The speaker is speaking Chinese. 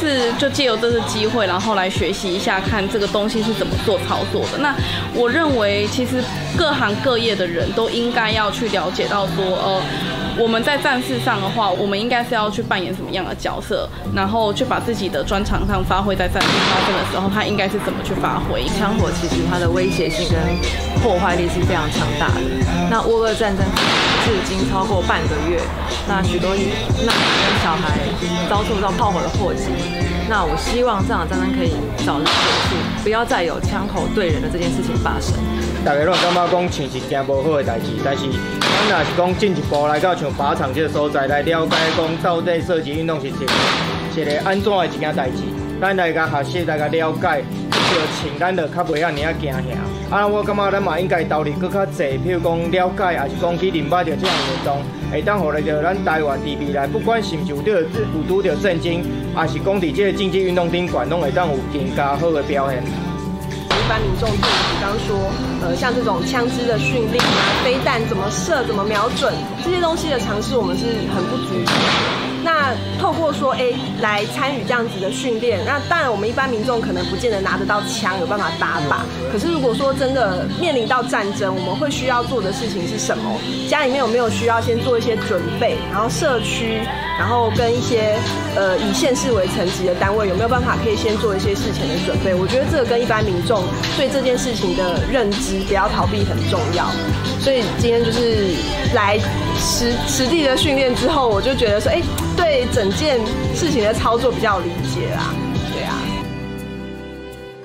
次就借由这次机会，然后来学习一下，看这个东西是怎么做操作的。那我认为，其实各行各业的人都应该要去了解到说，呃。我们在战事上的话，我们应该是要去扮演什么样的角色，然后去把自己的专长上发挥，在战事发生的时候，它应该是怎么去发挥？枪火其实它的威胁性跟破坏力是非常强大的。那乌俄战争至今超过半个月，那许多那小孩遭受到炮火的祸击。那我希望这场战争可以早日结束，不要再有枪口对人的这件事情发生。大家都感觉讲像是件不好的代志，但是咱若是讲进一步来到像靶场这个所在来了解讲到底射击运动是一个一个安怎的一件代志，咱来甲学习来甲了解，就请咱就较袂安尼啊惊吓。啊，我感觉咱嘛应该投入更较济，譬如讲了解，还是讲去领悟着这样运动，会当互来着咱台湾伫未来，不管是毋是有着有拄着震惊，还是讲伫这个竞技运动顶馆，拢会当有更加好的表现。一般民众对于比方说，呃，像这种枪支的训练啊，飞弹怎么射、怎么瞄准这些东西的常识，我们是很不足的。那透过说，哎，来参与这样子的训练，那当然我们一般民众可能不见得拿得到枪，有办法打靶。可是如果说真的面临到战争，我们会需要做的事情是什么？家里面有没有需要先做一些准备？然后社区，然后跟一些呃以县市为层级的单位，有没有办法可以先做一些事前的准备？我觉得这个跟一般民众对这件事情的认知，不要逃避很重要。所以今天就是来实实地的训练之后，我就觉得说，哎。对整件事情的操作比较理解啦。